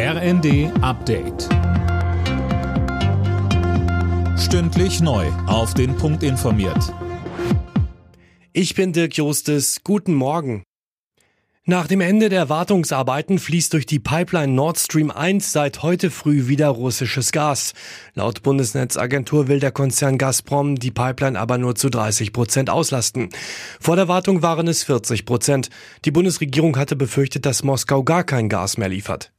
RND Update. Stündlich neu. Auf den Punkt informiert. Ich bin Dirk Jostes. Guten Morgen. Nach dem Ende der Wartungsarbeiten fließt durch die Pipeline Nord Stream 1 seit heute früh wieder russisches Gas. Laut Bundesnetzagentur will der Konzern Gazprom die Pipeline aber nur zu 30 Prozent auslasten. Vor der Wartung waren es 40 Prozent. Die Bundesregierung hatte befürchtet, dass Moskau gar kein Gas mehr liefert.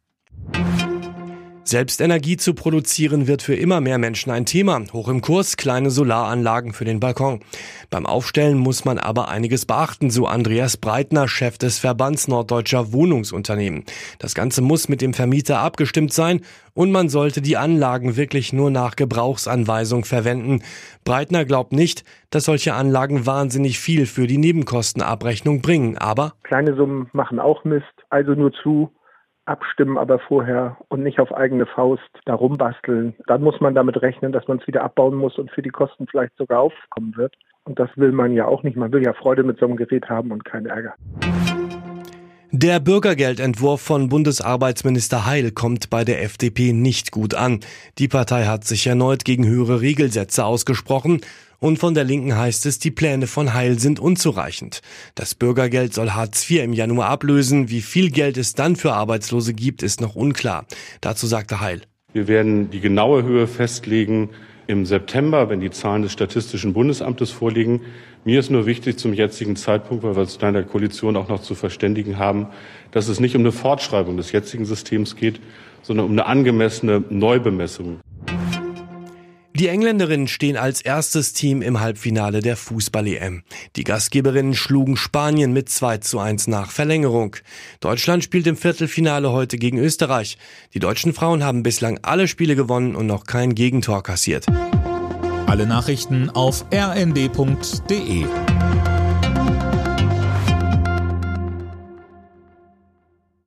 Selbst Energie zu produzieren wird für immer mehr Menschen ein Thema. Hoch im Kurs kleine Solaranlagen für den Balkon. Beim Aufstellen muss man aber einiges beachten, so Andreas Breitner, Chef des Verbands Norddeutscher Wohnungsunternehmen. Das Ganze muss mit dem Vermieter abgestimmt sein und man sollte die Anlagen wirklich nur nach Gebrauchsanweisung verwenden. Breitner glaubt nicht, dass solche Anlagen wahnsinnig viel für die Nebenkostenabrechnung bringen, aber kleine Summen machen auch Mist, also nur zu abstimmen, aber vorher und nicht auf eigene Faust darum basteln. Dann muss man damit rechnen, dass man es wieder abbauen muss und für die Kosten vielleicht sogar aufkommen wird. Und das will man ja auch nicht. Man will ja Freude mit so einem Gerät haben und keinen Ärger. Der Bürgergeldentwurf von Bundesarbeitsminister Heil kommt bei der FDP nicht gut an. Die Partei hat sich erneut gegen höhere Regelsätze ausgesprochen und von der Linken heißt es, die Pläne von Heil sind unzureichend. Das Bürgergeld soll Hartz IV im Januar ablösen. Wie viel Geld es dann für Arbeitslose gibt, ist noch unklar. Dazu sagte Heil. Wir werden die genaue Höhe festlegen im September, wenn die Zahlen des Statistischen Bundesamtes vorliegen. Mir ist nur wichtig zum jetzigen Zeitpunkt, weil wir uns in der Koalition auch noch zu verständigen haben, dass es nicht um eine Fortschreibung des jetzigen Systems geht, sondern um eine angemessene Neubemessung. Die Engländerinnen stehen als erstes Team im Halbfinale der Fußball-EM. Die Gastgeberinnen schlugen Spanien mit 2 zu 1 nach Verlängerung. Deutschland spielt im Viertelfinale heute gegen Österreich. Die deutschen Frauen haben bislang alle Spiele gewonnen und noch kein Gegentor kassiert. Alle Nachrichten auf rnd.de